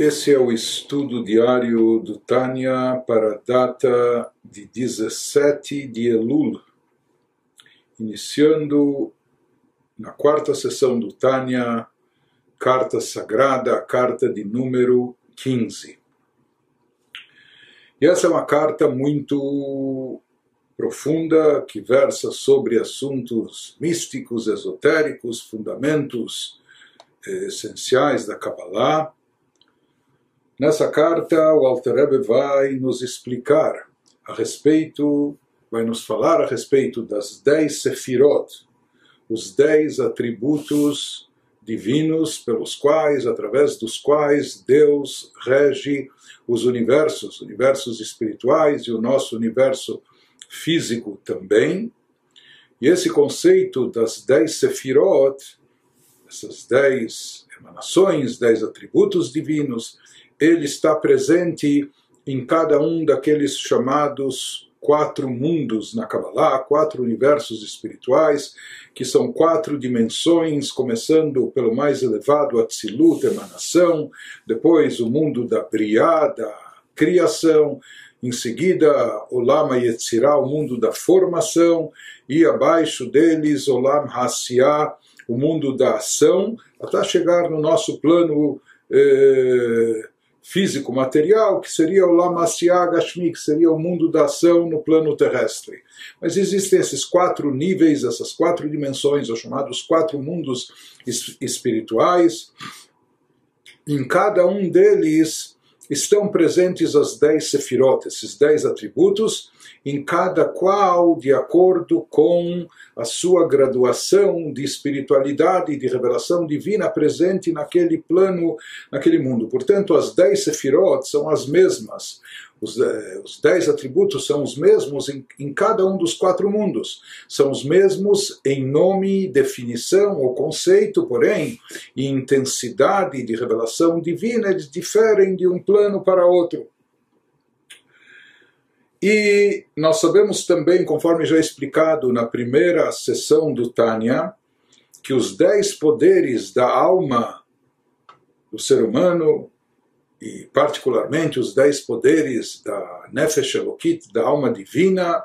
Esse é o estudo diário do Tânia para a data de 17 de Elul, iniciando na quarta sessão do Tânia, carta sagrada, a carta de número 15. E essa é uma carta muito profunda que versa sobre assuntos místicos, esotéricos, fundamentos eh, essenciais da Kabbalah Nessa carta, o Alter Rebbe vai nos explicar a respeito, vai nos falar a respeito das dez sefirot, os dez atributos divinos pelos quais, através dos quais Deus rege os universos, universos espirituais e o nosso universo físico também. E esse conceito das dez sefirot, essas dez emanações, dez atributos divinos, ele está presente em cada um daqueles chamados quatro mundos na Kabbalah, quatro universos espirituais, que são quatro dimensões, começando pelo mais elevado, Atzilut, emanação, depois o mundo da Briá, da criação, em seguida Olam Yetzirah, o mundo da formação, e abaixo deles Olam Hassiah, o mundo da ação, até chegar no nosso plano eh, físico, material, que seria o Lamasya Gashmi, que seria o mundo da ação no plano terrestre. Mas existem esses quatro níveis, essas quatro dimensões, os chamados quatro mundos espirituais. Em cada um deles estão presentes as dez sefirot, esses dez atributos, em cada qual de acordo com a sua graduação de espiritualidade e de revelação divina presente naquele plano, naquele mundo. Portanto, as dez sefirot são as mesmas. Os, eh, os dez atributos são os mesmos em, em, cada um dos quatro mundos. São os mesmos em nome, definição ou conceito, porém, em intensidade de revelação divina, eles diferem de um plano para outro. E nós sabemos também, conforme já explicado na primeira sessão do Tânia, que os dez poderes da alma do ser humano, e particularmente os dez poderes da Nefesh Elokit, da alma divina,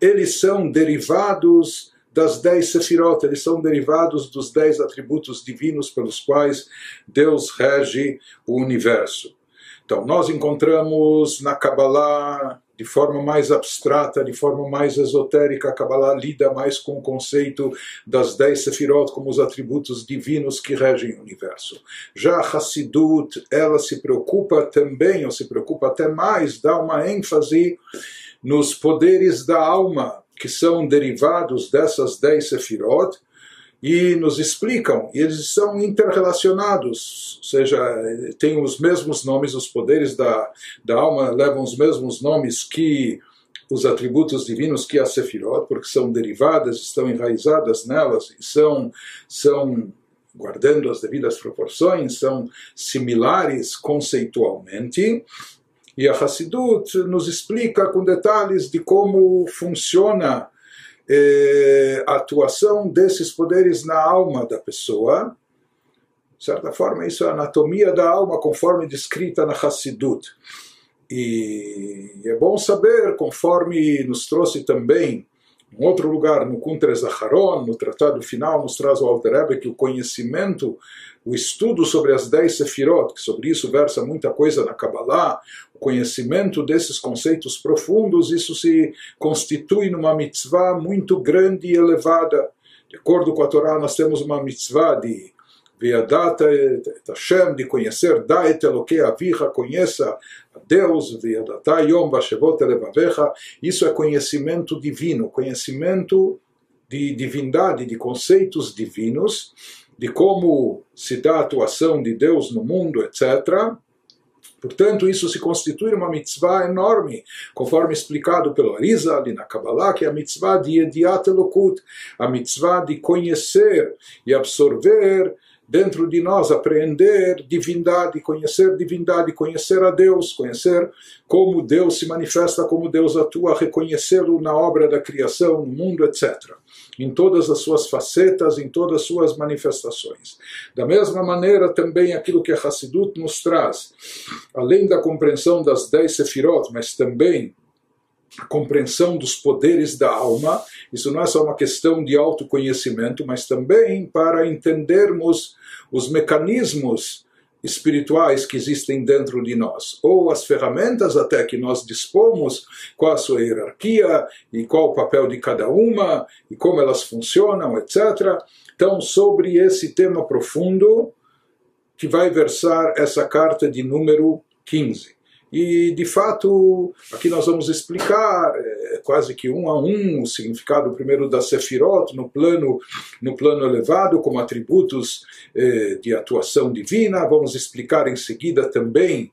eles são derivados das dez sefirot, eles são derivados dos dez atributos divinos pelos quais Deus rege o universo. Então, nós encontramos na Kabbalah, de forma mais abstrata, de forma mais esotérica, a Kabbalah lida mais com o conceito das dez sefirot como os atributos divinos que regem o universo. Já a Hassidut, ela se preocupa também, ou se preocupa até mais, dá uma ênfase nos poderes da alma, que são derivados dessas dez sefirot, e nos explicam, e eles são interrelacionados, ou seja, têm os mesmos nomes, os poderes da, da alma levam os mesmos nomes que os atributos divinos que a Sefirot, porque são derivadas, estão enraizadas nelas e são, são guardando as devidas proporções, são similares conceitualmente. E a Hassidut nos explica com detalhes de como funciona eh, atuação desses poderes na alma da pessoa. De certa forma, isso é a anatomia da alma conforme descrita na Hassidut. E é bom saber, conforme nos trouxe também em outro lugar, no Kuntres Aharon, no tratado final, nos traz o Alter que o conhecimento, o estudo sobre as dez sefirot, que sobre isso versa muita coisa na Kabbalah, o conhecimento desses conceitos profundos, isso se constitui numa mitzvah muito grande e elevada. De acordo com a Torá, nós temos uma mitzvah de Viadata et Hashem, de conhecer, da et Elokei Avicha, conheça a Deus, Viadata Yom Vashevot Elevavecha, isso é conhecimento divino, conhecimento de divindade, de conceitos divinos, de como se dá a atuação de Deus no mundo, etc. Portanto, isso se constitui uma mitzvah enorme, conforme explicado pelo Arizal na Kabbalah, que é a mitzvah de Ediat Elokut, a mitzvah de conhecer e absorver dentro de nós apreender divindade, conhecer divindade, conhecer a Deus, conhecer como Deus se manifesta, como Deus atua, reconhecê-lo na obra da criação, no mundo, etc. em todas as suas facetas, em todas as suas manifestações. Da mesma maneira, também aquilo que a Hassidut nos traz, além da compreensão das dez sefirot, mas também a compreensão dos poderes da alma, isso não é só uma questão de autoconhecimento, mas também para entendermos os mecanismos espirituais que existem dentro de nós, ou as ferramentas até que nós dispomos, qual a sua hierarquia e qual o papel de cada uma e como elas funcionam, etc. Então, sobre esse tema profundo que vai versar essa carta de número 15. E, de fato, aqui nós vamos explicar é, quase que um a um o significado primeiro da Sefirot no plano, no plano elevado, como atributos é, de atuação divina. Vamos explicar em seguida também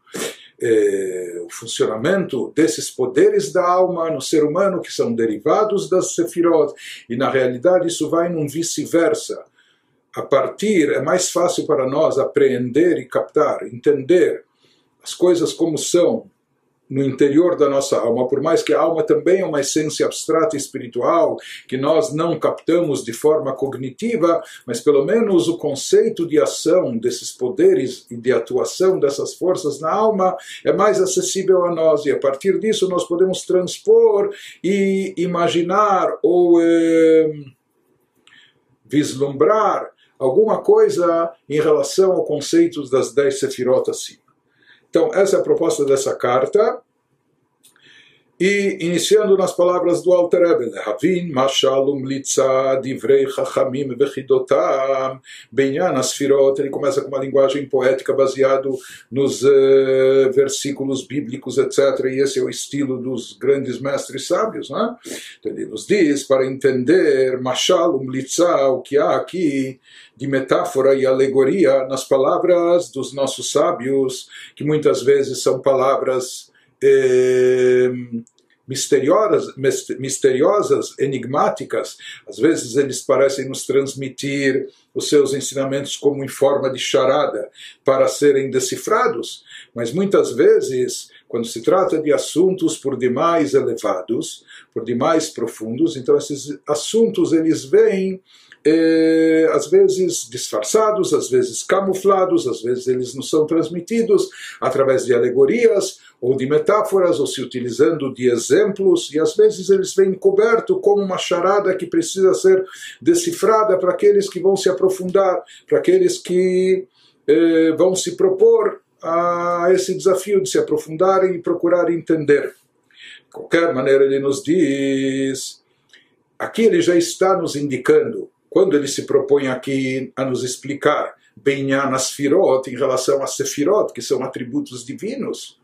é, o funcionamento desses poderes da alma no ser humano, que são derivados das Sefirot, e na realidade isso vai num vice-versa. A partir, é mais fácil para nós apreender e captar, entender as coisas como são no interior da nossa alma, por mais que a alma também é uma essência abstrata e espiritual que nós não captamos de forma cognitiva, mas pelo menos o conceito de ação desses poderes e de atuação dessas forças na alma é mais acessível a nós e a partir disso nós podemos transpor e imaginar ou eh, vislumbrar alguma coisa em relação ao conceito das dez sefirot acima. Então, essa é a proposta dessa carta. E iniciando nas palavras do Alter Rebbe, Havin Mashal Umlitza Divrei Chachamim Vechidotam Benyan Asfirot, ele começa com uma linguagem poética baseado nos uh, versículos bíblicos, etc. E esse é o estilo dos grandes mestres sábios. Né? Então ele nos diz, para entender Mashal Umlitza, o que há aqui de metáfora e alegoria nas palavras dos nossos sábios, que muitas vezes são palavras eh, misteriosas, misteriosas, enigmáticas. Às vezes eles parecem nos transmitir os seus ensinamentos como em forma de charada para serem decifrados, mas muitas vezes, quando se trata de assuntos por demais elevados, por demais profundos, então esses assuntos eles vêm eh, às vezes disfarçados, às vezes camuflados, às vezes eles não são transmitidos através de alegorias ou de metáforas, ou se utilizando de exemplos, e às vezes eles vêm coberto como uma charada que precisa ser decifrada para aqueles que vão se aprofundar, para aqueles que eh, vão se propor a esse desafio de se aprofundarem e procurar entender. De qualquer maneira, ele nos diz. Aqui ele já está nos indicando quando ele se propõe aqui a nos explicar Benyan em relação a Sefirot, que são atributos divinos,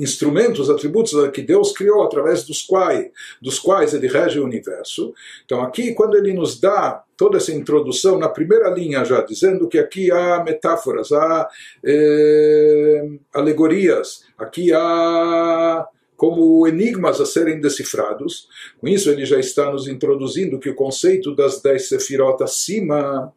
instrumentos, atributos que Deus criou através dos quais, dos quais ele rege o universo. Então aqui, quando ele nos dá toda essa introdução na primeira linha já, dizendo que aqui há metáforas, há eh, alegorias, aqui há como enigmas a serem decifrados. Com isso, ele já está nos introduzindo que o conceito das dez sefirot acima,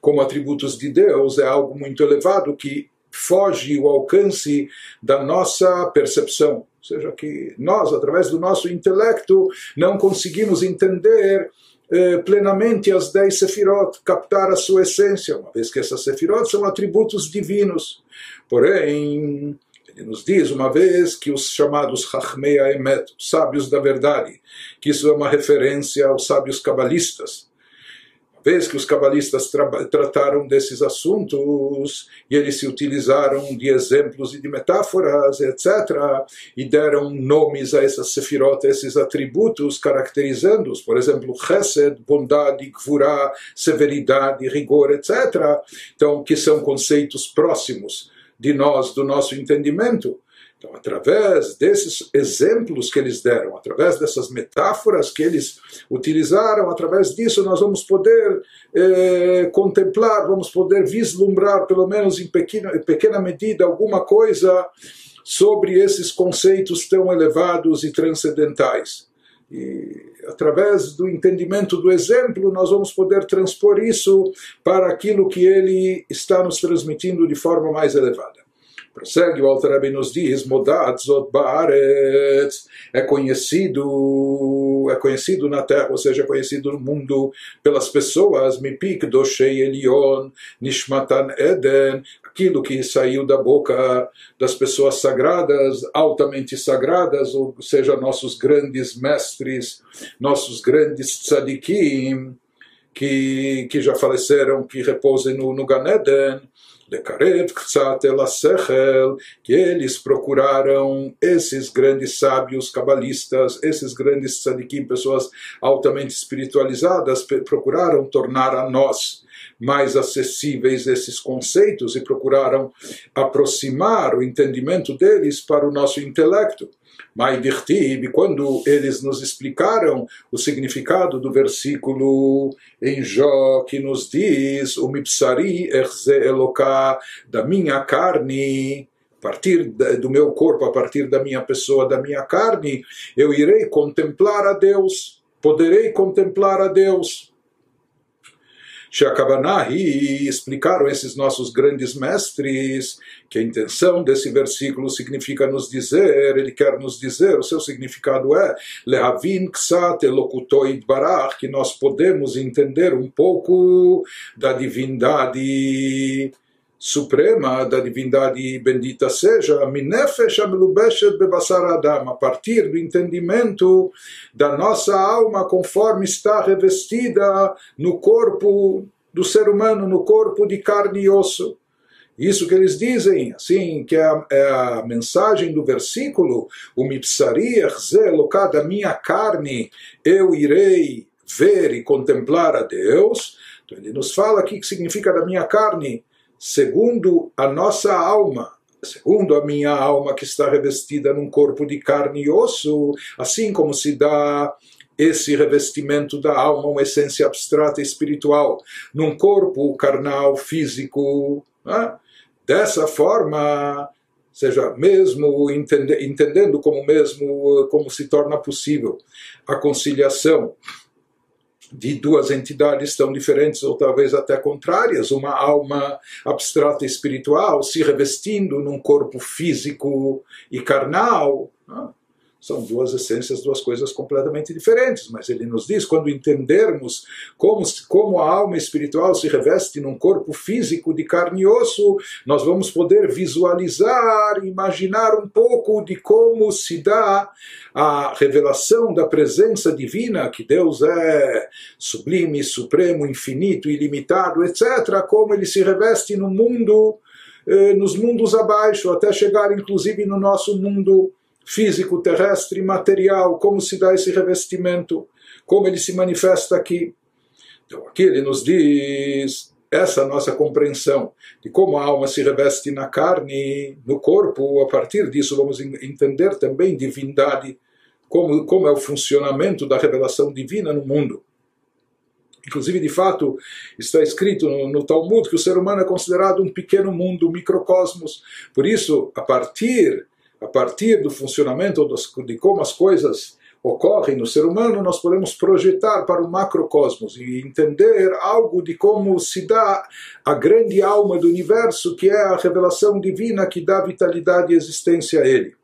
como atributos de Deus, é algo muito elevado que foge o alcance da nossa percepção. Ou seja, que nós, através do nosso intelecto, não conseguimos entender eh, plenamente as dez sefirot, captar a sua essência, uma vez que essas sefirot são atributos divinos. Porém, ele nos diz uma vez que os chamados Chachmei Emet, sábios da verdade, que isso é uma referência aos sábios cabalistas. Vez que os cabalistas tra trataram desses assuntos e eles se utilizaram de exemplos e de metáforas, etc., e deram nomes a essas sefirot, esses atributos, caracterizando-os, por exemplo, chesed, bondade, gvurá, severidade, rigor, etc., então, que são conceitos próximos de nós, do nosso entendimento. Então, através desses exemplos que eles deram, através dessas metáforas que eles utilizaram, através disso nós vamos poder eh, contemplar, vamos poder vislumbrar, pelo menos em pequena, em pequena medida, alguma coisa sobre esses conceitos tão elevados e transcendentais. E através do entendimento do exemplo, nós vamos poder transpor isso para aquilo que ele está nos transmitindo de forma mais elevada. Prossegue o Alter nos diz, Modat Zot Baaretz, é conhecido, é conhecido na terra, ou seja, é conhecido no mundo pelas pessoas, Mipik Doshei Elion, Nishmatan Eden, aquilo que saiu da boca das pessoas sagradas, altamente sagradas, ou seja, nossos grandes mestres, nossos grandes tzadikim, que, que já faleceram, que repousem no, no Ganeden, Lekarev Ktsat Elasechel, que eles procuraram esses grandes sábios cabalistas, esses grandes tzadikim, pessoas altamente espiritualizadas, procuraram tornar a nós mais acessíveis esses conceitos e procuraram aproximar o entendimento deles para o nosso intelecto. Maidirtib, quando eles nos explicaram o significado do versículo em Jó, que nos diz: O mipsari eloká, da minha carne, a partir do meu corpo, a partir da minha pessoa, da minha carne, eu irei contemplar a Deus, poderei contemplar a Deus. Shakabanahi explicaram esses nossos grandes mestres que a intenção desse versículo significa nos dizer, ele quer nos dizer, o seu significado é Lehavin Ksat Elokutoid Barach, que nós podemos entender um pouco da divindade suprema da divindade bendita seja, a partir do entendimento da nossa alma conforme está revestida no corpo do ser humano, no corpo de carne e osso. Isso que eles dizem, assim, que é a, é a mensagem do versículo, o mipsari erzeloká da minha carne, eu irei ver e contemplar a Deus. Então ele nos fala aqui que significa da minha carne, segundo a nossa alma, segundo a minha alma que está revestida num corpo de carne e osso, assim como se dá esse revestimento da alma, uma essência abstrata espiritual, num corpo carnal, físico. Né? Dessa forma, seja, mesmo entende, entendendo como mesmo como se torna possível a conciliação de duas entidades tão diferentes ou talvez até contrárias, uma alma abstrata espiritual se revestindo num corpo físico e carnal. Né? São duas essências, duas coisas completamente diferentes, mas ele nos diz: quando entendermos como, como a alma espiritual se reveste num corpo físico de carne e osso, nós vamos poder visualizar, imaginar um pouco de como se dá a revelação da presença divina, que Deus é sublime, supremo, infinito, ilimitado, etc., como ele se reveste no mundo, eh, nos mundos abaixo, até chegar inclusive no nosso mundo físico, terrestre, material, como se dá esse revestimento, como ele se manifesta aqui. Então, aqui ele nos diz essa nossa compreensão de como a alma se reveste na carne, no corpo, a partir disso vamos entender também divindade, como, como é o funcionamento da revelação divina no mundo. Inclusive, de fato, está escrito no, no, Talmud que o ser humano é considerado um pequeno mundo, um microcosmos. Por isso, a partir a partir do funcionamento de como as coisas ocorrem no ser humano, nós podemos projetar para o macrocosmos e entender algo de como se dá a grande alma do universo, que é a revelação divina que dá vitalidade e existência a ele.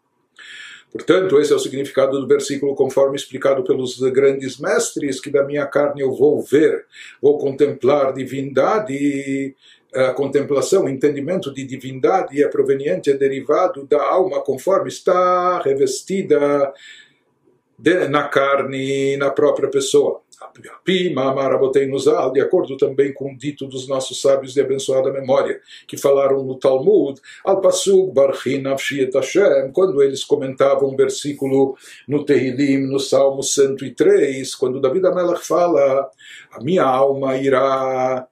Portanto, esse é o significado do versículo conforme explicado pelos grandes mestres, que da minha carne eu vou ver, vou contemplar divindade, a contemplação, o entendimento de divindade é proveniente, é derivado da alma conforme está revestida de, na carne, na própria pessoa. De acordo também com o dito dos nossos sábios de abençoada memória, que falaram no Talmud, al pasuk barchin Hashem, quando eles comentavam um versículo no Tehilim, no Salmo 103, quando David Amelach fala, a minha alma irá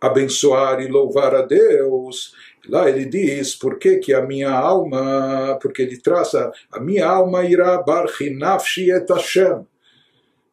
abençoar e louvar a Deus. Lá ele diz, por que, que a minha alma, porque ele traça, a minha alma irá barchinafshi et Hashem.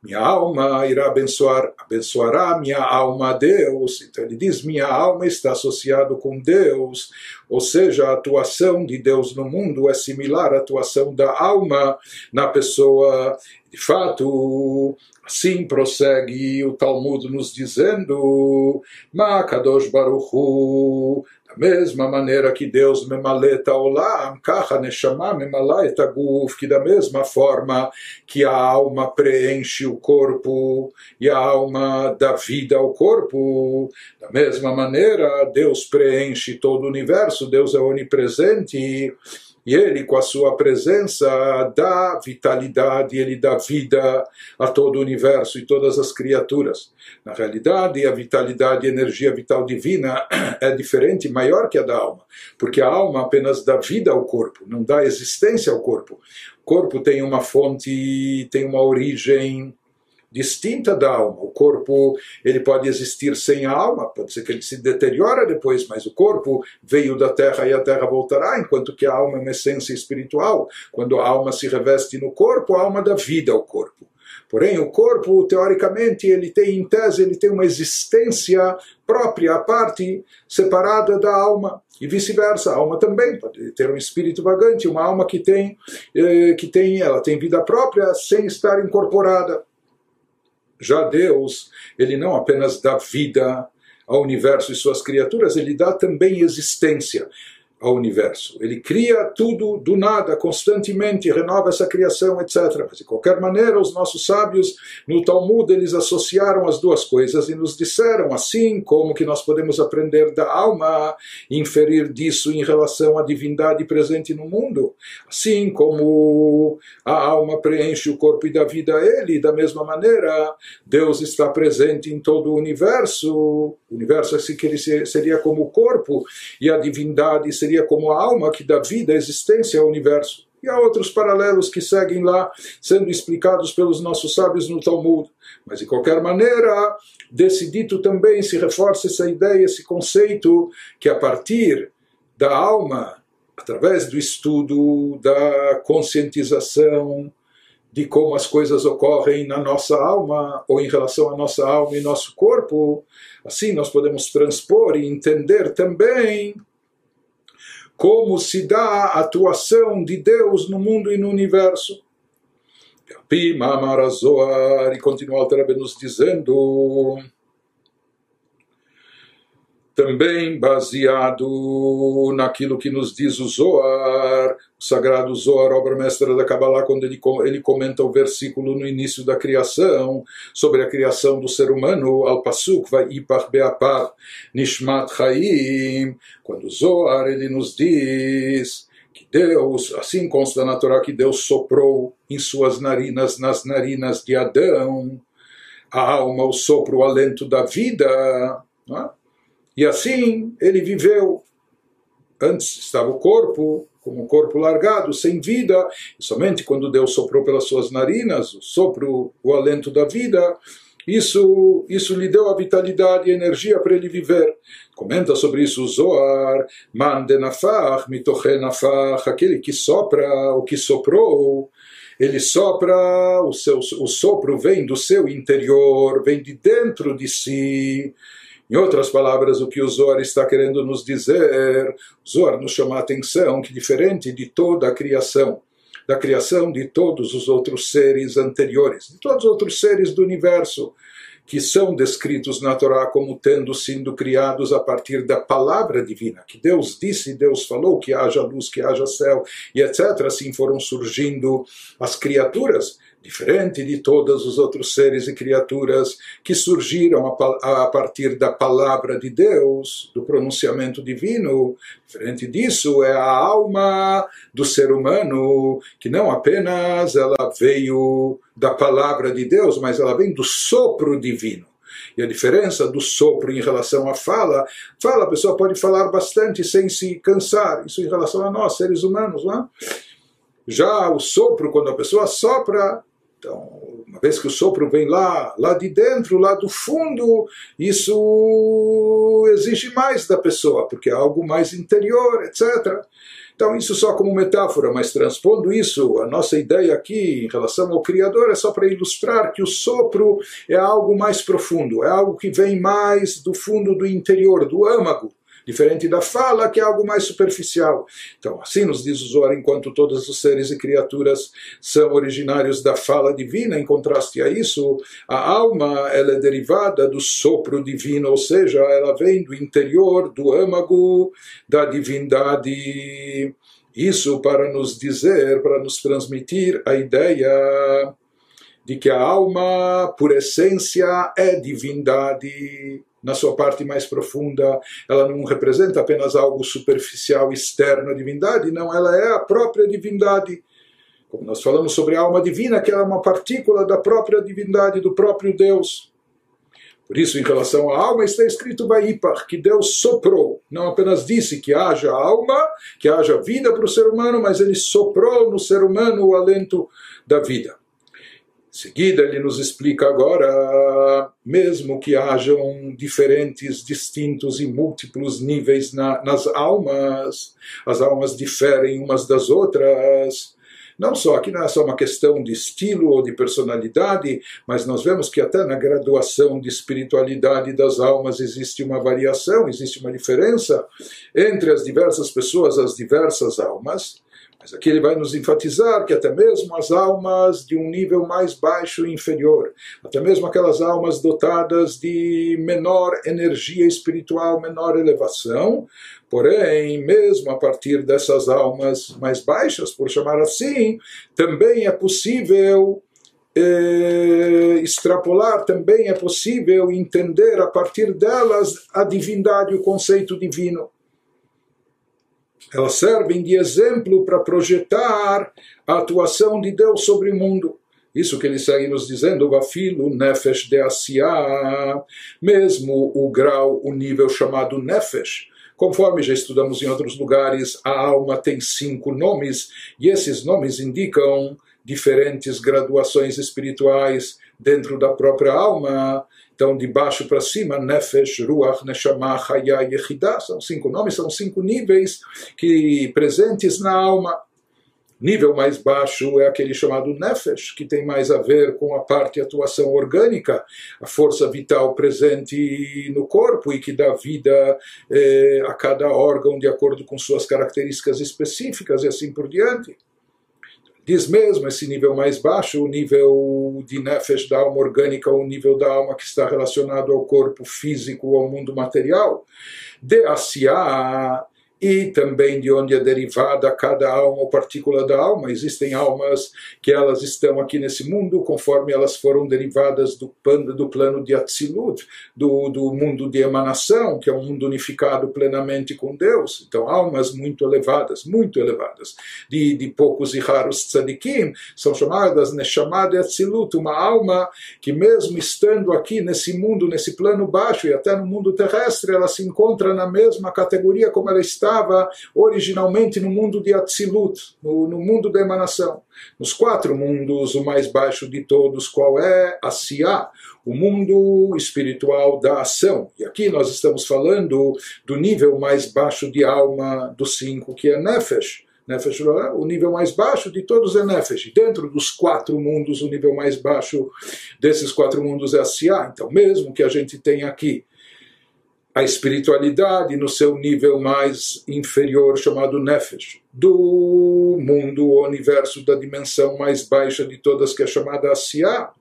Minha alma irá abençoar, abençoará minha alma a Deus. Então ele diz, minha alma está associado com Deus. Ou seja, a atuação de Deus no mundo é similar à atuação da alma na pessoa. De fato, Assim prossegue o Talmud nos dizendo: Makadosh Baruchu, Da mesma maneira que Deus memaleta olam, kacha neshama memalaeta guf, que da mesma forma que a alma preenche o corpo e a alma dá vida ao corpo, da mesma maneira Deus preenche todo o universo, Deus é onipresente e ele, com a sua presença, dá vitalidade, ele dá vida a todo o universo e todas as criaturas. Na realidade, a vitalidade, a energia vital divina é diferente, maior que a da alma, porque a alma apenas dá vida ao corpo, não dá existência ao corpo. O corpo tem uma fonte, tem uma origem distinta da alma. O corpo ele pode existir sem a alma, pode ser que ele se deteriora depois, mas o corpo veio da terra e a terra voltará, enquanto que a alma é uma essência espiritual. Quando a alma se reveste no corpo, a alma dá vida ao corpo. Porém, o corpo, teoricamente, ele tem, em tese, ele tem uma existência própria, a parte separada da alma. E vice-versa, a alma também pode ter um espírito vagante, uma alma que tem, eh, que tem, ela tem vida própria sem estar incorporada. Já Deus, ele não apenas dá vida ao universo e suas criaturas, ele dá também existência ao universo. Ele cria tudo do nada, constantemente, renova essa criação, etc. Mas, de qualquer maneira, os nossos sábios no Talmud eles associaram as duas coisas e nos disseram assim como que nós podemos aprender da alma inferir disso em relação à divindade presente no mundo. Assim como a alma preenche o corpo e dá vida a ele, da mesma maneira, Deus está presente em todo o universo. O universo assim que ele seria como o corpo e a divindade seria como a alma que dá vida, existência ao universo. E há outros paralelos que seguem lá, sendo explicados pelos nossos sábios no Talmud. Mas, de qualquer maneira, desse dito também se reforça essa ideia, esse conceito, que a partir da alma, através do estudo, da conscientização, de como as coisas ocorrem na nossa alma ou em relação à nossa alma e nosso corpo, assim nós podemos transpor e entender também como se dá a atuação de Deus no mundo e no universo. E continua o nos dizendo também baseado naquilo que nos diz o Zohar, o sagrado Zohar, obra mestra da Kabbalah, quando ele, ele comenta o versículo no início da criação, sobre a criação do ser humano, al pasuk vai ipach beapar nishmat chaim, quando o Zohar ele nos diz que Deus, assim consta na Torá que Deus soprou em suas narinas, nas narinas de Adão, a alma, o sopro, o alento da vida, não é? E assim ele viveu. Antes estava o corpo, como um corpo largado, sem vida, e somente quando Deus soprou pelas suas narinas, o sopro, o alento da vida, isso, isso lhe deu a vitalidade e a energia para ele viver. Comenta sobre isso o Zohar, Mandenafach, Mitochenafach, aquele que sopra, o que soprou, ele sopra, o, seu, o sopro vem do seu interior, vem de dentro de si, em outras palavras, o que o Zohar está querendo nos dizer, o Zohar nos chama a atenção que, diferente de toda a criação, da criação de todos os outros seres anteriores, de todos os outros seres do universo, que são descritos na Torá como tendo sido criados a partir da palavra divina, que Deus disse, Deus falou que haja luz, que haja céu, e etc. Assim foram surgindo as criaturas diferente de todos os outros seres e criaturas que surgiram a, partir da palavra de Deus, do pronunciamento divino. Diferente disso é a alma do ser humano, que não apenas ela veio da palavra de Deus, mas ela vem do sopro divino. E a diferença do sopro em relação à fala, fala, a pessoa pode falar bastante sem se cansar, isso em relação a nós, seres humanos, não é? Já o sopro, quando a pessoa sopra, então, uma vez que o sopro vem lá, lá de dentro, lá do fundo, isso exige mais da pessoa, porque é algo mais interior, etc. Então, isso só como metáfora, mas transpondo isso, a nossa ideia aqui em relação ao Criador é só para ilustrar que o sopro é algo mais profundo, é algo que vem mais do fundo do interior, do âmago, diferente da fala, que é algo mais superficial. Então, assim nos diz o Zohar, enquanto todos os seres e criaturas são originários da fala divina, em contraste a isso, a alma ela é derivada do sopro divino, ou seja, ela vem do interior, do âmago da divindade. Isso para nos dizer, para nos transmitir a ideia de que a alma, por essência, é divindade na sua parte mais profunda, ela não representa apenas algo superficial externo à divindade, não, ela é a própria divindade. Como nós falamos sobre a alma divina, que ela é uma partícula da própria divindade, do próprio Deus. Por isso, em relação à alma, está escrito Vaipar, que Deus soprou. Não apenas disse que haja alma, que haja vida para o ser humano, mas ele soprou no ser humano o alento da vida. Em seguida, ele nos explica agora, mesmo que hajam diferentes, distintos e múltiplos níveis na, nas almas, as almas diferem umas das outras. Não só, aqui não é só uma questão de estilo ou de personalidade, mas nós vemos que até na graduação de espiritualidade das almas existe uma variação, existe uma diferença entre as diversas pessoas, as diversas almas. Mas aqui ele vai nos enfatizar que até mesmo as almas de um nível mais baixo e inferior, até mesmo aquelas almas dotadas de menor energia espiritual, menor elevação, porém, mesmo a partir dessas almas mais baixas, por chamar assim, também é possível eh, extrapolar, também é possível entender a partir delas a divindade, o conceito divino elas servem de exemplo para projetar a atuação de Deus sobre o mundo. Isso que ele segue nos dizendo, Vafilo Nefesh de Asiá, mesmo o grau, o nível chamado Nefesh, Conforme já estudamos em outros lugares, a alma tem cinco nomes e esses nomes indicam diferentes graduações espirituais dentro da própria alma. Então, de baixo para cima, Nefesh, Ruach, Neshama, Chaya e Yehidah, são cinco nomes, são cinco níveis que presentes na alma. Nível mais baixo é aquele chamado Nefesh, que tem mais a ver com a parte de atuação orgânica, a força vital presente no corpo e que dá vida eh, a cada órgão de acordo com suas características específicas e assim por diante. Diz mesmo esse nível mais baixo, o nível de nefesh da alma orgânica, o nível da alma que está relacionado ao corpo físico, ao mundo material. De Asiá, e também de onde é derivada cada alma ou partícula da alma. Existem almas que elas estão aqui nesse mundo conforme elas foram derivadas do plano, do plano de Atzilut, do, do mundo de emanação, que é um mundo unificado plenamente com Deus. Então, almas muito elevadas, muito elevadas, de, de poucos e raros tzadikim, são chamadas Neshama de Atzilut, uma alma que mesmo estando aqui nesse mundo, nesse plano baixo e até no mundo terrestre, ela se encontra na mesma categoria como ela está estava originalmente no mundo de Atzilut, no, no mundo da emanação. Nos quatro mundos, o mais baixo de todos, qual é? Asiá, o mundo espiritual da ação. E aqui nós estamos falando do nível mais baixo de alma dos cinco, que é Nefesh. Nefesh, o nível mais baixo de todos é Nefesh. Dentro dos quatro mundos, o nível mais baixo desses quatro mundos é Asiá. Então, mesmo que a gente tenha aqui a espiritualidade no seu nível mais inferior, chamado Nefesh, do mundo, o universo da dimensão mais baixa de todas, que é chamada Asiá,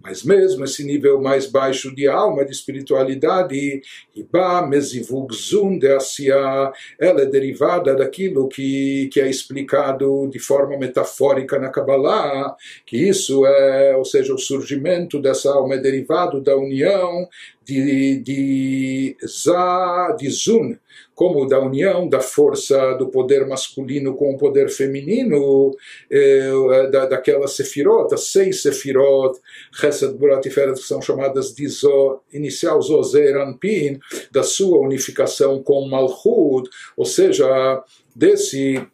mas mesmo esse nível mais baixo de alma, de espiritualidade, Iba Mezivug Zun de Asiya, ela é derivada daquilo que, que é explicado de forma metafórica na Kabbalah, que isso é, ou seja, o surgimento dessa alma é derivado da união de, de, za, de Zun, como da união da força do poder masculino com o poder feminino, eh, da, daquela sefirot, as seis sefirot, Chesed, Burat e Feret, que são chamadas de inicial Zozer Anpin, da sua unificação com Malchut, ou seja, desse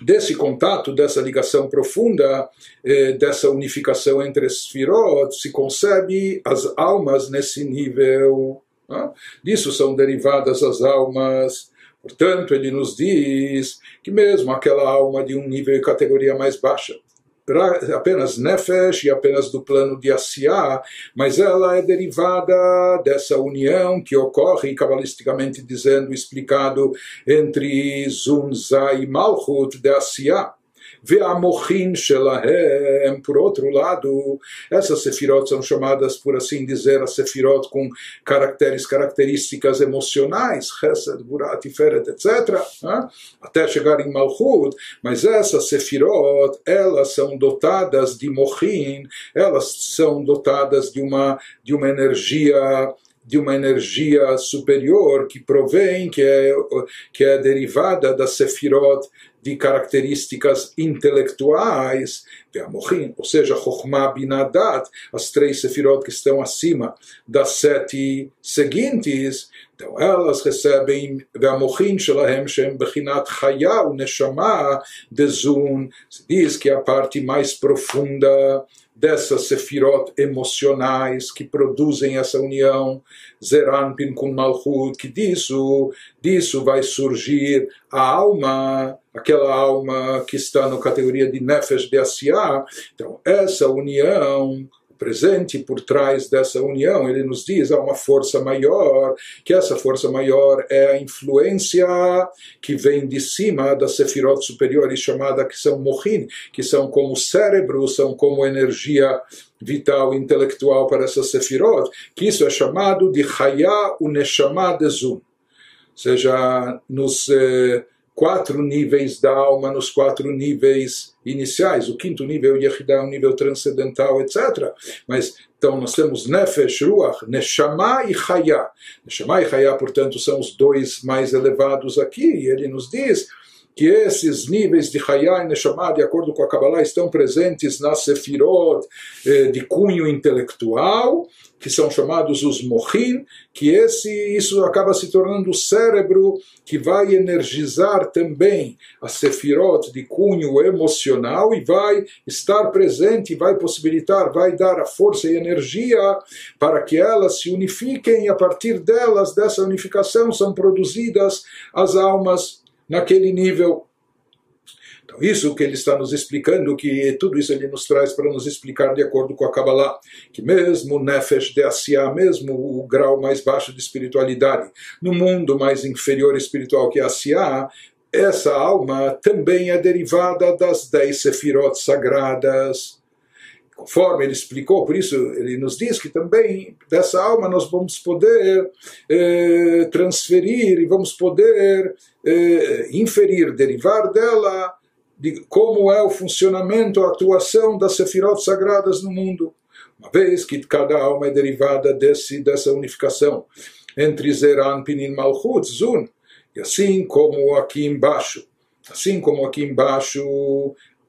desse contato, dessa ligação profunda, eh, dessa unificação entre as Sfirot, se concebe as almas nesse nível Disso são derivadas as almas. Portanto, ele nos diz que mesmo aquela alma de um nível e categoria mais baixa, apenas Nefesh e apenas do plano de Asiá, mas ela é derivada dessa união que ocorre, cabalisticamente dizendo, explicado, entre Zunza e Malchut de Asiá. Ve'amochin por outro lado, essas sefirot são chamadas, por assim dizer, as sefirot com caracteres, características emocionais, Chesed, Burat, Tiferet, etc., né? até chegar em Malchut, mas essas sefirot, elas são dotadas de mochin, elas são dotadas de uma, de uma energia de uma energia superior que provém, que é, que é derivada da sefirot de características intelectuais, ou seja, Chokhmah Binadat, as três sefirot que estão acima das sete seguintes, então elas recebem והמוחין שלהם שהם בחינת חיה ונשמה דזון, se diz que é a parte mais profunda dessas sefirot emocionais que produzem essa união, Zeranpin com Malchut, que disso, disso vai surgir a alma, aquela alma que está na categoria de Nefesh de Asiá. Então, essa união presente por trás dessa união, ele nos diz há uma força maior, que essa força maior é a influência que vem de cima das sefirot superiores, chamada que são mohin, que são como cérebro, são como energia vital intelectual para essas sefirot, que isso é chamado de Hayah Uneshama de Zum. Ou seja, nos eh, quatro níveis da alma, nos quatro níveis iniciais. O quinto nível, Yehidah, é um nível transcendental, etc. Mas, então, nós temos Nefesh, Ruach, Neshama e Chaya. Neshama e Chaya, portanto, são os dois mais elevados aqui. E ele nos diz que esses níveis de Hayah e de acordo com a Kabbalah, estão presentes na Sefirot eh, de cunho intelectual, que são chamados os Mohin, que esse, isso acaba se tornando o cérebro que vai energizar também a Sefirot de cunho emocional e vai estar presente, vai possibilitar, vai dar a força e energia para que elas se unifiquem. E a partir delas, dessa unificação, são produzidas as almas naquele nível. Então, isso que ele está nos explicando, que tudo isso ele nos traz para nos explicar de acordo com a Kabbalah, que mesmo o Nefesh de Asiá, mesmo o grau mais baixo de espiritualidade, no mundo mais inferior espiritual que é Asiá, essa alma também é derivada das dez sefirot sagradas conforme ele explicou, por isso ele nos diz que também dessa alma nós vamos poder eh, transferir e vamos poder eh, inferir, derivar dela de como é o funcionamento, a atuação das sefirot sagradas no mundo. Uma vez que cada alma é derivada desse, dessa unificação entre Zeran, Pinin, Malchut, Zun, e assim como aqui embaixo, assim como aqui embaixo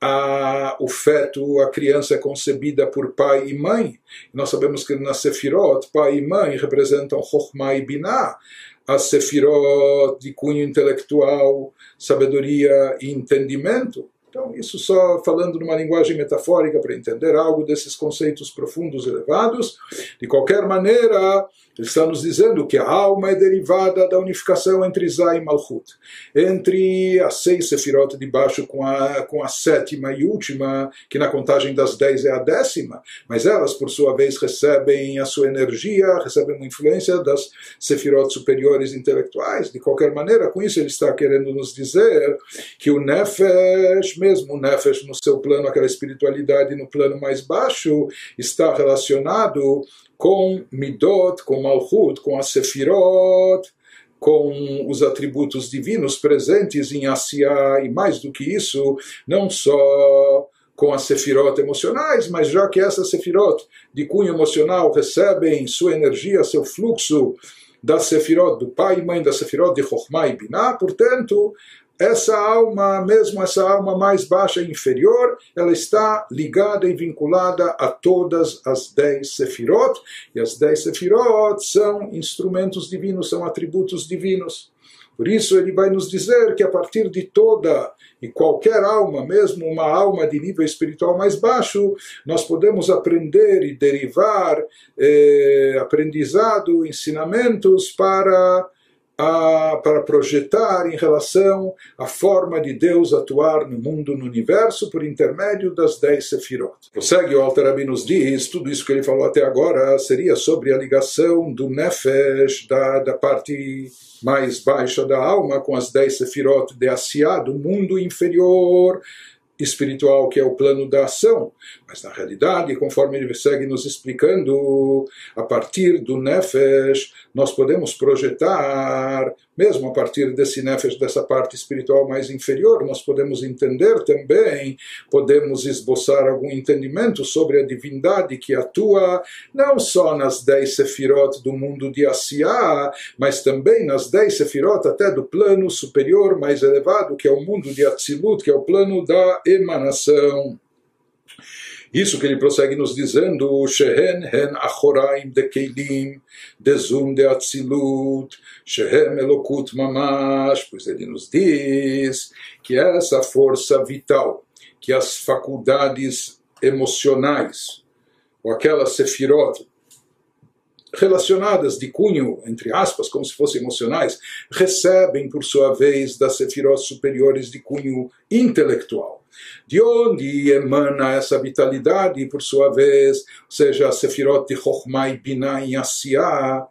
a, o feto, a criança é concebida por pai e mãe. Nós sabemos que na Sefirot, pai e mãe representam Chokhmah e Binah. As Sefirot de cunho intelectual, sabedoria e entendimento. Então, isso só falando numa linguagem metafórica para entender algo desses conceitos profundos elevados. De qualquer maneira, ele está nos dizendo que a alma é derivada da unificação entre Zá e Malchut, entre as seis sefirot de baixo com a, com a sétima e última, que na contagem das dez é a décima, mas elas, por sua vez, recebem a sua energia, recebem uma influência das sefirot superiores intelectuais. De qualquer maneira, com isso ele está querendo nos dizer que o Nefesh, mesmo o Nefesh no seu plano, aquela espiritualidade no plano mais baixo, está relacionado com Midot, com Malchut, com a Sefirot, com os atributos divinos presentes em Asiá, e mais do que isso, não só com as sefirot emocionais, mas já que essas sefirot de cunho emocional recebem sua energia, seu fluxo da sefirot do pai e mãe, da sefirot de Chokhmah e Binah, portanto, essa alma, mesmo essa alma mais baixa e inferior, ela está ligada e vinculada a todas as dez sefirot, e as dez sefirot são instrumentos divinos, são atributos divinos. Por isso ele vai nos dizer que a partir de toda e qualquer alma, mesmo uma alma de nível espiritual mais baixo, nós podemos aprender e derivar eh, aprendizado, ensinamentos para a, para projetar em relação à forma de Deus atuar no mundo, no universo, por intermédio das dez sefirot. Prossegue o Alter nos diz, tudo isso que ele falou até agora seria sobre a ligação do Nefesh, da, da parte mais baixa da alma, com as dez sefirot de Asiá, do mundo inferior, espiritual, que é o plano da ação. Mas na realidade, conforme ele segue nos explicando, a partir do Nefesh, nós podemos projetar, mesmo a partir desse Nefesh, dessa parte espiritual mais inferior, nós podemos entender também, podemos esboçar algum entendimento sobre a divindade que atua não só nas dez sefirot do mundo de Asiá, mas também nas dez sefirot até do plano superior mais elevado, que é o mundo de Atzilut, que é o plano da emanação. Isso que ele prossegue nos dizendo, Shehen hen achoraim de keilim, de zum de atzilut, Shehem elokut mamash, pois ele nos diz que essa força vital, que as faculdades emocionais, ou aquelas sefirot, relacionadas de cunho, entre aspas, como se fossem emocionais, recebem, por sua vez, das sefirot superiores de cunho intelectual. De onde emana essa vitalidade, por sua vez, seja a Sefirot de Chokhmah e Binah em Asiá,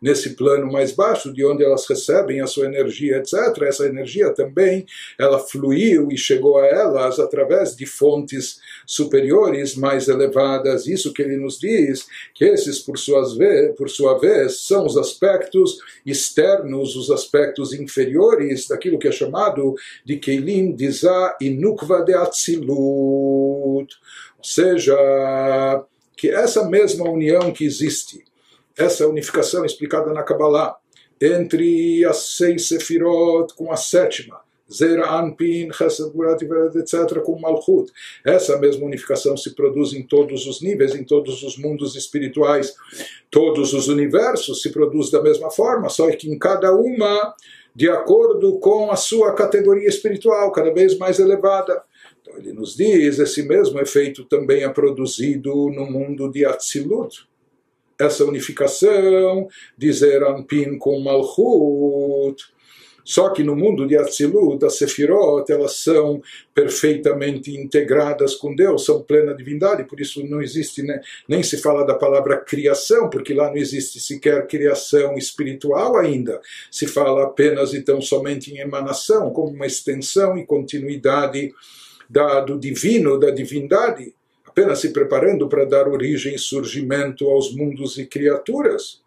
nesse plano mais baixo, de onde elas recebem a sua energia, etc. Essa energia também, ela fluiu e chegou a elas através de fontes superiores mais elevadas. Isso que ele nos diz, que esses, por, suas vez, por sua vez, são os aspectos externos, os aspectos inferiores daquilo que é chamado de Keilim, Dizá e Nukva de Atzilut. Ou seja, que essa mesma união que existe essa unificação explicada na Kabbalah entre as seis sefirot com a sétima, Zera Anpin, Chesed Gurat etc., com Malchut. Essa mesma unificação se produz em todos os níveis, em todos os mundos espirituais, todos os universos se produz da mesma forma, só que em cada uma de acordo com a sua categoria espiritual, cada vez mais elevada. Então ele nos diz, esse mesmo efeito também é produzido no mundo de Atzilut essa unificação de Zerampin com Malchut. Só que no mundo de Atzilut, as Sefirot, elas são perfeitamente integradas com Deus, são plena divindade, por isso não existe, né, nem se fala da palavra criação, porque lá não existe sequer criação espiritual ainda. Se fala apenas, então, somente em emanação, como uma extensão e continuidade da, do divino, da divindade apenas se preparando para dar origem e surgimento aos mundos e criaturas.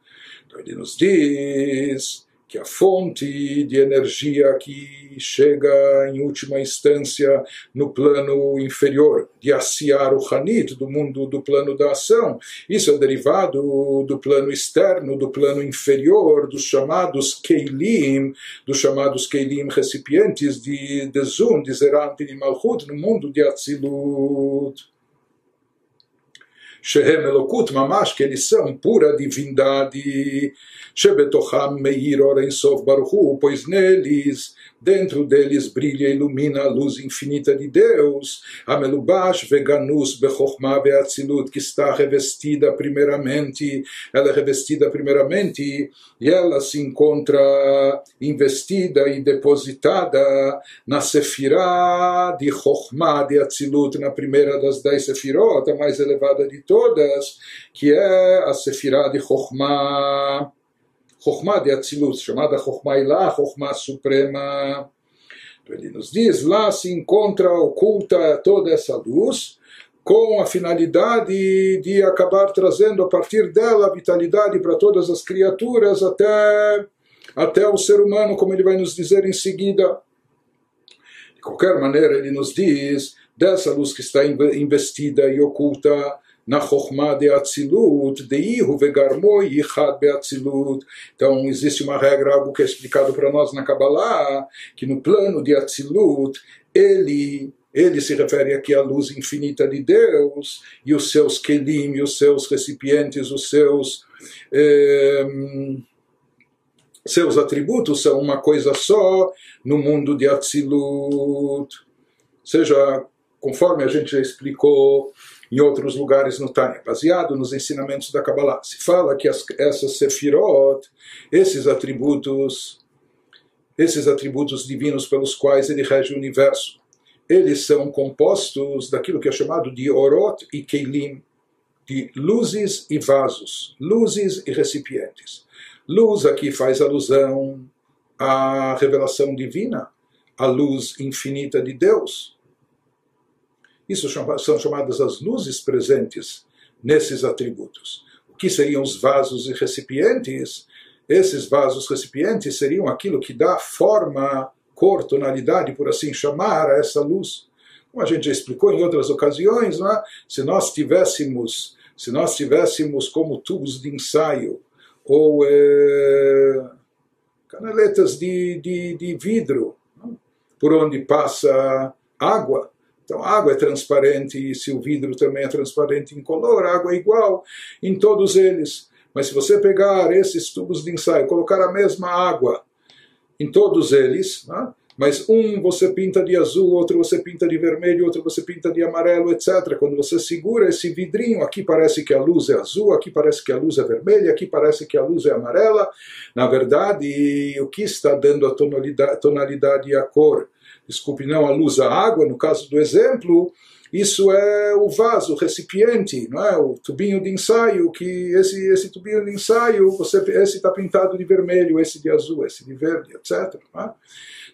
Então ele nos diz que a fonte de energia que chega em última instância no plano inferior, de Asiar o Hanit, do mundo do plano da ação, isso é derivado do plano externo, do plano inferior, dos chamados Keilim, dos chamados Keilim recipientes de, de Zun, de Zerant e Malchut, no mundo de Atzilut. Shehem Elokut Mamash, que eles são pura divindade. Shebetocham Meir Oren Sof Baruchu, pois neles dentro deles brilha e ilumina a luz infinita de Deus, Amelubash Veganus Bechochma Beatzilut, que está revestida primeiramente, ela é revestida primeiramente e ela se encontra investida e depositada na Sefirah de Chochma de Atzilut, na primeira das dez Sefirot, a mais elevada de todas, que é a Sefirah de Chochma. Chokhmah de Atzilut, chamada Chokhmah Ilá, Chokhmah Suprema. Ele nos diz, lá se encontra oculta toda essa luz, com a finalidade de acabar trazendo a partir dela a vitalidade para todas as criaturas, até, até o ser humano, como ele vai nos dizer em seguida. De qualquer maneira, ele nos diz, dessa luz que está investida e oculta, na Chokhmah de Atzilut, de Ihu Vegarmo Yichad Beatzilut. Então existe uma regra, algo que é explicado para nós na Kabbalah, que no plano de Atzilut, ele ele se refere aqui à luz infinita de Deus e os seus kelim, os seus recipientes, os seus eh, seus atributos são uma coisa só no mundo de Atzilut. Seja, conforme a gente já explicou em outros lugares no Tânia, baseado nos ensinamentos da Kabbalah. Se fala que as, essas sefirot, esses atributos, esses atributos divinos pelos quais ele rege o universo, eles são compostos daquilo que é chamado de orot e keilim, de luzes e vasos, luzes e recipientes. Luz aqui faz alusão à revelação divina, à luz infinita de Deus. Isso são chamadas as luzes presentes nesses atributos. O que seriam os vasos e recipientes? Esses vasos recipientes seriam aquilo que dá forma, cor, tonalidade, por assim chamar, a essa luz. Como a gente já explicou em outras ocasiões, é? se nós tivéssemos, se nós tivéssemos como tubos de ensaio ou é, canaletas de, de, de vidro por onde passa água, então a água é transparente e se o vidro também é transparente em color, a água é igual em todos eles. Mas se você pegar esses tubos de ensaio, colocar a mesma água em todos eles, né? mas um você pinta de azul, outro você pinta de vermelho, outro você pinta de amarelo, etc. Quando você segura esse vidrinho, aqui parece que a luz é azul, aqui parece que a luz é vermelha, aqui parece que a luz é amarela. Na verdade, o que está dando a tonalidade, tonalidade e a cor? Desculpe, não a luz, a água, no caso do exemplo, isso é o vaso, o recipiente, não é? o tubinho de ensaio, que esse, esse tubinho de ensaio, você, esse está pintado de vermelho, esse de azul, esse de verde, etc. É?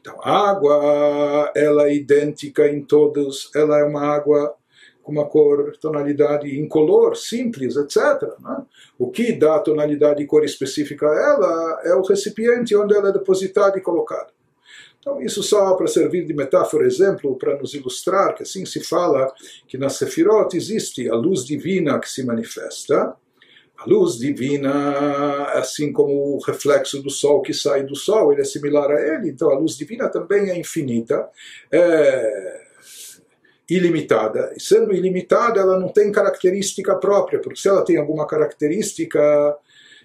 Então, a água, ela é idêntica em todos, ela é uma água com uma cor, tonalidade incolor, simples, etc. É? O que dá tonalidade e cor específica a ela é o recipiente onde ela é depositada e colocada. Então, isso só para servir de metáfora, exemplo, para nos ilustrar que assim se fala que na Sefirot existe a luz divina que se manifesta. A luz divina, assim como o reflexo do sol que sai do sol, ele é similar a ele, então a luz divina também é infinita, é ilimitada. E sendo ilimitada, ela não tem característica própria, porque se ela tem alguma característica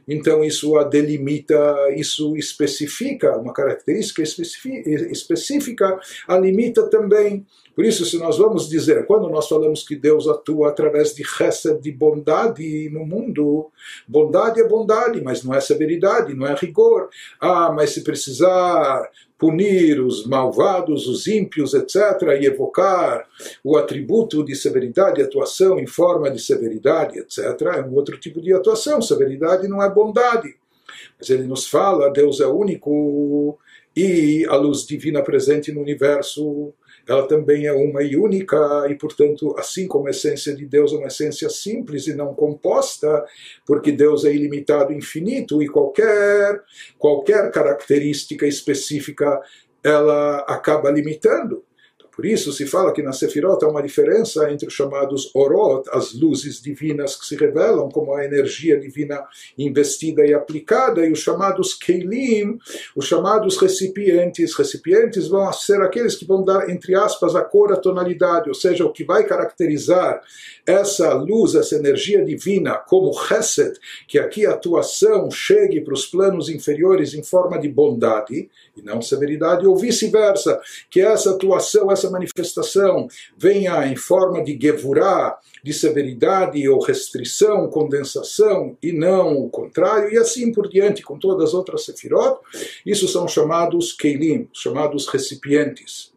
então isso a delimita, isso especifica, uma característica específica, a limita também. Por isso, se nós vamos dizer, quando nós falamos que Deus atua através de resta de bondade no mundo, bondade é bondade, mas não é severidade, não é rigor. Ah, mas se precisar punir os malvados, os ímpios, etc., e evocar o atributo de severidade, atuação em forma de severidade, etc., é um outro tipo de atuação. Severidade não é bondade. Mas ele nos fala, Deus é único e a luz divina presente no universo ela também é uma e única, e portanto, assim como a essência de Deus é uma essência simples e não composta, porque Deus é ilimitado infinito, e qualquer, qualquer característica específica ela acaba limitando. Por isso se fala que na Sefirot há uma diferença entre os chamados Orot, as luzes divinas que se revelam como a energia divina investida e aplicada, e os chamados Keilim, os chamados recipientes. Recipientes vão ser aqueles que vão dar, entre aspas, a cor, a tonalidade, ou seja, o que vai caracterizar essa luz, essa energia divina como Chesed, que aqui a atuação chegue para os planos inferiores em forma de bondade e não severidade, ou vice-versa, que essa atuação, essa essa manifestação venha em forma de gevurá, de severidade ou restrição, condensação, e não o contrário, e assim por diante com todas as outras sefirot, isso são chamados keilim, chamados recipientes.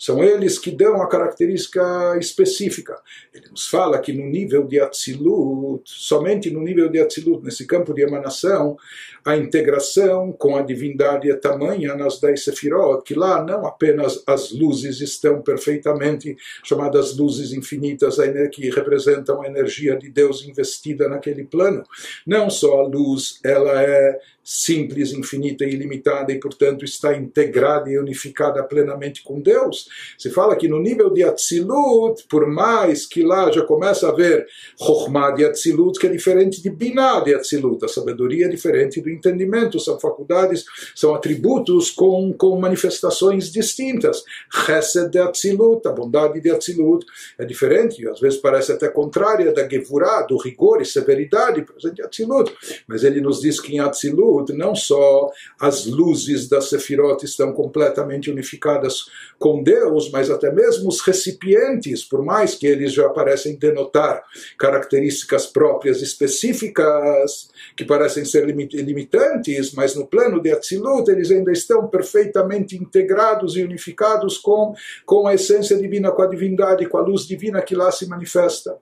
São eles que dão a característica específica. Ele nos fala que no nível de Atzilut, somente no nível de Atzilut, nesse campo de emanação, a integração com a divindade é tamanha nas dez sefirot, que lá não apenas as luzes estão perfeitamente chamadas luzes infinitas, que representam a energia de Deus investida naquele plano. Não só a luz, ela é simples, infinita e ilimitada e, portanto, está integrada e unificada plenamente com Deus. Se fala que no nível de Atzilut, por mais que lá já começa a haver Chokhmah de Atzilut, que é diferente de Binah de Atzilut, a sabedoria é diferente do entendimento, são faculdades, são atributos com, com manifestações distintas. Chesed de Atzilut, a bondade de Atzilut, é diferente, às vezes parece até contrária da Gevurah, do rigor e severidade presente em Atzilut, mas ele nos diz que em Atzilut não só as luzes da Sefirot estão completamente unificadas com Deus, Deus, mas até mesmo os recipientes, por mais que eles já parecem denotar características próprias específicas, que parecem ser limitantes, mas no plano de Atzilut eles ainda estão perfeitamente integrados e unificados com, com a essência divina, com a divindade, com a luz divina que lá se manifesta.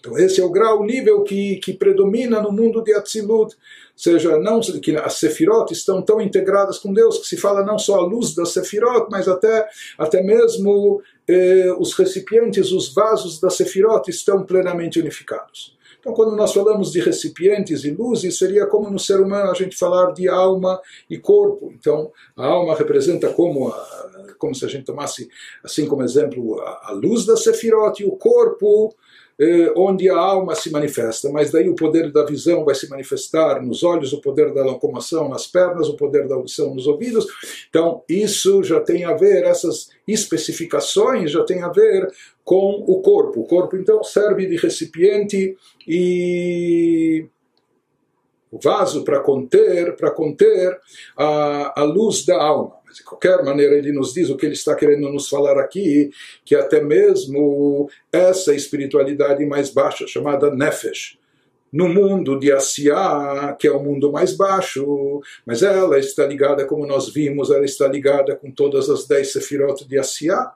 Então esse é o grau, o nível que, que predomina no mundo de Atzilut, seja, não que as Sefirot estão tão integradas com Deus que se fala não só a luz das Sefirot, mas até, até mesmo eh, os recipientes, os vasos das Sefirot estão plenamente unificados. Então, quando nós falamos de recipientes e luzes, seria como no ser humano a gente falar de alma e corpo. Então, a alma representa como, a, como se a gente tomasse, assim como exemplo, a, a luz da Sefirot e o corpo onde a alma se manifesta, mas daí o poder da visão vai se manifestar nos olhos, o poder da locomoção nas pernas, o poder da audição nos ouvidos. Então, isso já tem a ver, essas especificações já tem a ver com o corpo. O corpo, então, serve de recipiente e vaso para conter, para conter a, a luz da alma. Mas de qualquer maneira, ele nos diz o que ele está querendo nos falar aqui, que até mesmo essa espiritualidade mais baixa, chamada Nefesh, no mundo de Asiá, que é o mundo mais baixo, mas ela está ligada, como nós vimos, ela está ligada com todas as dez sefirot de Asiá,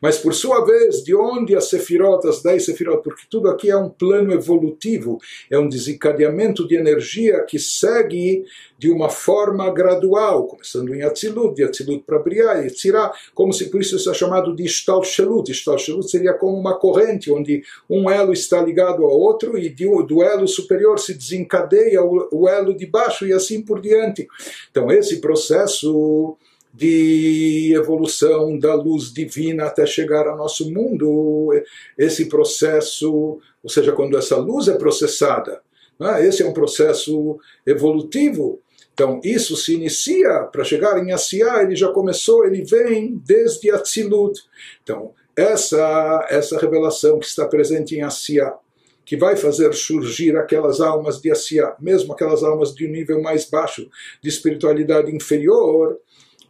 mas por sua vez, de onde as sefirot, as dez sefirot, porque tudo aqui é um plano evolutivo, é um desencadeamento de energia que segue de uma forma gradual, começando em Atzilut, de Atzilut para Briah, e Tzirah, como se por isso isso é chamado de Ishtalshelut. Ishtalshelut seria como uma corrente, onde um elo está ligado ao outro e do elo superior se desencadeia o elo de baixo e assim por diante. Então esse processo de evolução da luz divina até chegar ao nosso mundo, esse processo, ou seja, quando essa luz é processada, é? esse é um processo evolutivo. Então, isso se inicia, para chegar em Asiá, ele já começou, ele vem desde Atzilut. Então, essa, essa revelação que está presente em Asiá, que vai fazer surgir aquelas almas de Asiá, mesmo aquelas almas de um nível mais baixo, de espiritualidade inferior,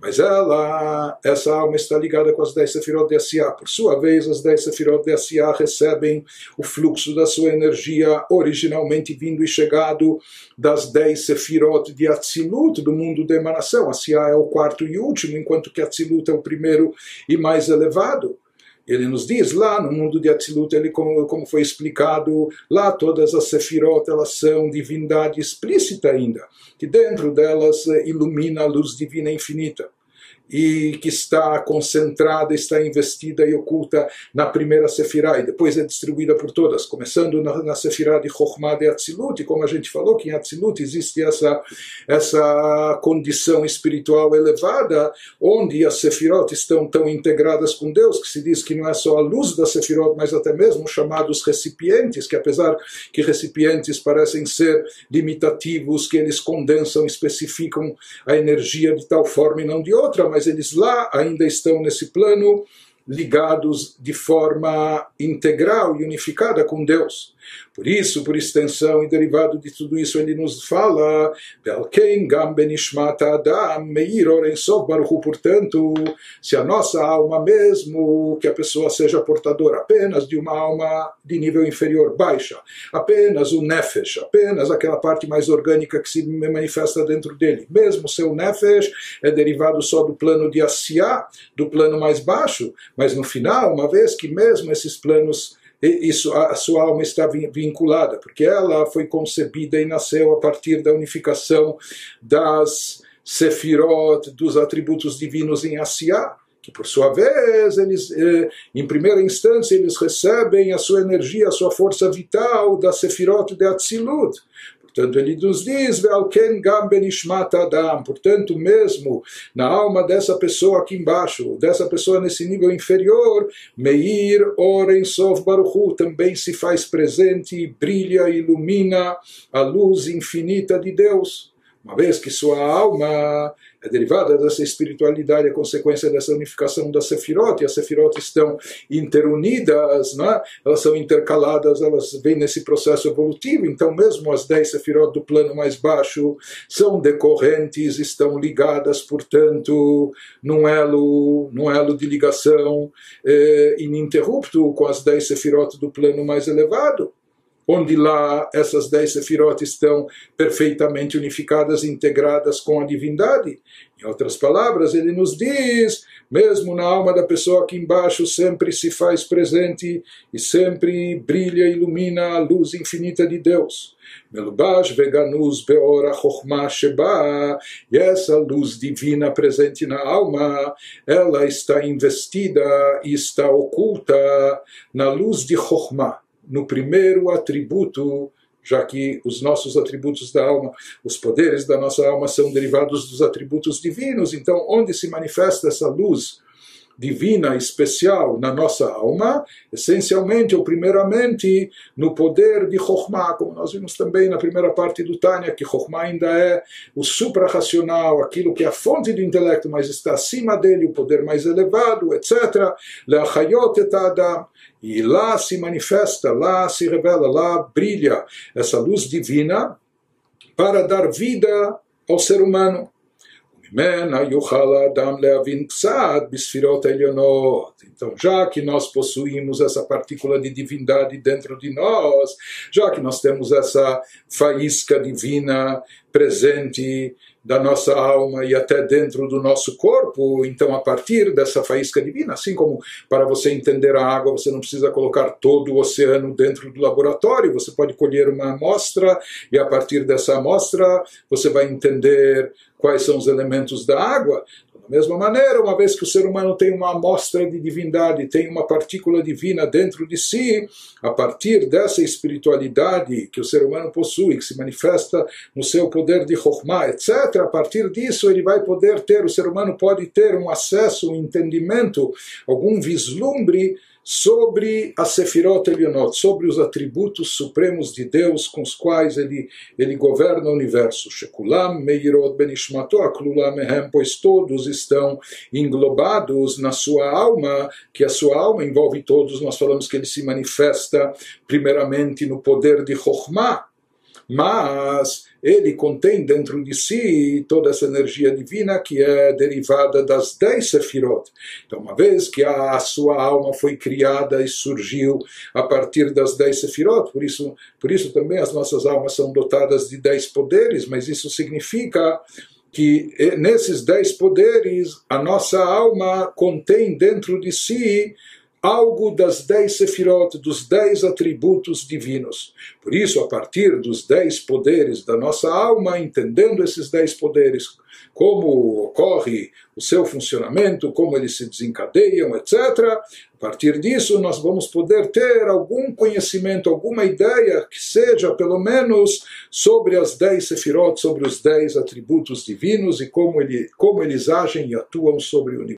mas ela, essa alma está ligada com as dez sefirot de Asiá. Por sua vez, as dez sefirot de Asiá recebem o fluxo da sua energia originalmente vindo e chegado das dez sefirot de Atzilut, do mundo da emanação. Asiá é o quarto e último, enquanto que Atzilut é o primeiro e mais elevado. Ele nos diz lá no mundo de Atzilut, ele como, como foi explicado, lá todas as sefirot elas são divindade explícita ainda, que dentro delas eh, ilumina a luz divina infinita e que está concentrada, está investida e oculta na primeira Sefirah e depois é distribuída por todas, começando na, na de Chokhmah de Atzilut, e como a gente falou que em Atzilut existe essa, essa condição espiritual elevada, onde as Sefirot estão tão integradas com Deus, que se diz que não é só a luz da Sefirot, mas até mesmo chamados recipientes, que apesar que recipientes parecem ser limitativos, que eles condensam, especificam a energia de tal forma e não de outra, mas eles lá ainda estão nesse plano ligados de forma integral e unificada com Deus. Por isso, por extensão e derivado de tudo isso, ele nos fala, portanto, se a nossa alma mesmo, que a pessoa seja portadora apenas de uma alma de nível inferior, baixa, apenas o nefesh, apenas aquela parte mais orgânica que se manifesta dentro dele, mesmo seu nefesh é derivado só do plano de Asiá, do plano mais baixo, mas no final, uma vez que mesmo esses planos isso, a sua alma está vinculada, porque ela foi concebida e nasceu a partir da unificação das sefirot, dos atributos divinos em Asiá, que por sua vez, eles, eh, em primeira instância, eles recebem a sua energia, a sua força vital da sefirot de Atzilut. Portanto, ele nos diz, Adam, portanto, mesmo na alma dessa pessoa aqui embaixo, dessa pessoa nesse nível inferior, Meir Oren Sov Baruchu também se faz presente, brilha, ilumina a luz infinita de Deus. uma vez que sua alma é derivada dessa espiritualidade, é consequência dessa unificação da Sefirot, e as Sefirot estão interunidas, né? elas são intercaladas, elas vêm nesse processo evolutivo, então mesmo as dez Sefirot do plano mais baixo são decorrentes, estão ligadas, portanto, num elo, num elo de ligação eh, ininterrupto com as dez Sefirot do plano mais elevado onde lá essas dez sefirot estão perfeitamente unificadas, integradas com a divindade. Em outras palavras, ele nos diz, mesmo na alma da pessoa aqui embaixo, sempre se faz presente e sempre brilha e ilumina a luz infinita de Deus. Melubash veganus beora chokhmah sheba. E essa luz divina presente na alma, ela está investida e está oculta na luz de chokhmah no primeiro atributo, já que os nossos atributos da alma, os poderes da nossa alma são derivados dos atributos divinos. Então, onde se manifesta essa luz divina especial na nossa alma, essencialmente ou primeiramente no poder de Chokhmah, como nós vimos também na primeira parte do Tânia, que Chokhmah ainda é o suprarracional, aquilo que é a fonte do intelecto, mas está acima dele, o poder mais elevado, etc. Le'achayot et adam. E lá se manifesta, lá se revela, lá brilha essa luz divina para dar vida ao ser humano. Então, já que nós possuímos essa partícula de divindade dentro de nós, já que nós temos essa faísca divina presente da nossa alma e até dentro do nosso corpo. Então, a partir dessa faísca divina, assim como para você entender a água, você não precisa colocar todo o oceano dentro do laboratório, você pode colher uma amostra e a partir dessa amostra você vai entender quais são os elementos da água. Da mesma maneira, uma vez que o ser humano tem uma amostra de divindade, tem uma partícula divina dentro de si, a partir dessa espiritualidade que o ser humano possui, que se manifesta no seu poder de Chokhmah, etc., a partir disso ele vai poder ter, o ser humano pode ter um acesso, um entendimento, algum vislumbre sobre a Sefirot Elionot, sobre os atributos supremos de Deus com os quais ele, ele governa o universo. Shekulam Meirot Benishmato Aklula Mehem, pois todos estão englobados na sua alma, que a sua alma envolve todos. Nós falamos que ele se manifesta primeiramente no poder de Chokhmah, mas ele contém dentro de si toda essa energia divina que é derivada das dez sefirot. Então, uma vez que a sua alma foi criada e surgiu a partir das dez sefirot, por isso, por isso também as nossas almas são dotadas de dez poderes, mas isso significa que eh, nesses dez poderes a nossa alma contém dentro de si algo das dez sefirot, dos dez atributos divinos. Por isso, a partir dos dez poderes da nossa alma, entendendo esses dez poderes, como ocorre o seu funcionamento, como eles se desencadeiam, etc. A partir disso, nós vamos poder ter algum conhecimento, alguma ideia que seja, pelo menos, sobre as dez sefirot, sobre os dez atributos divinos e como, ele, como eles agem e atuam sobre o universo.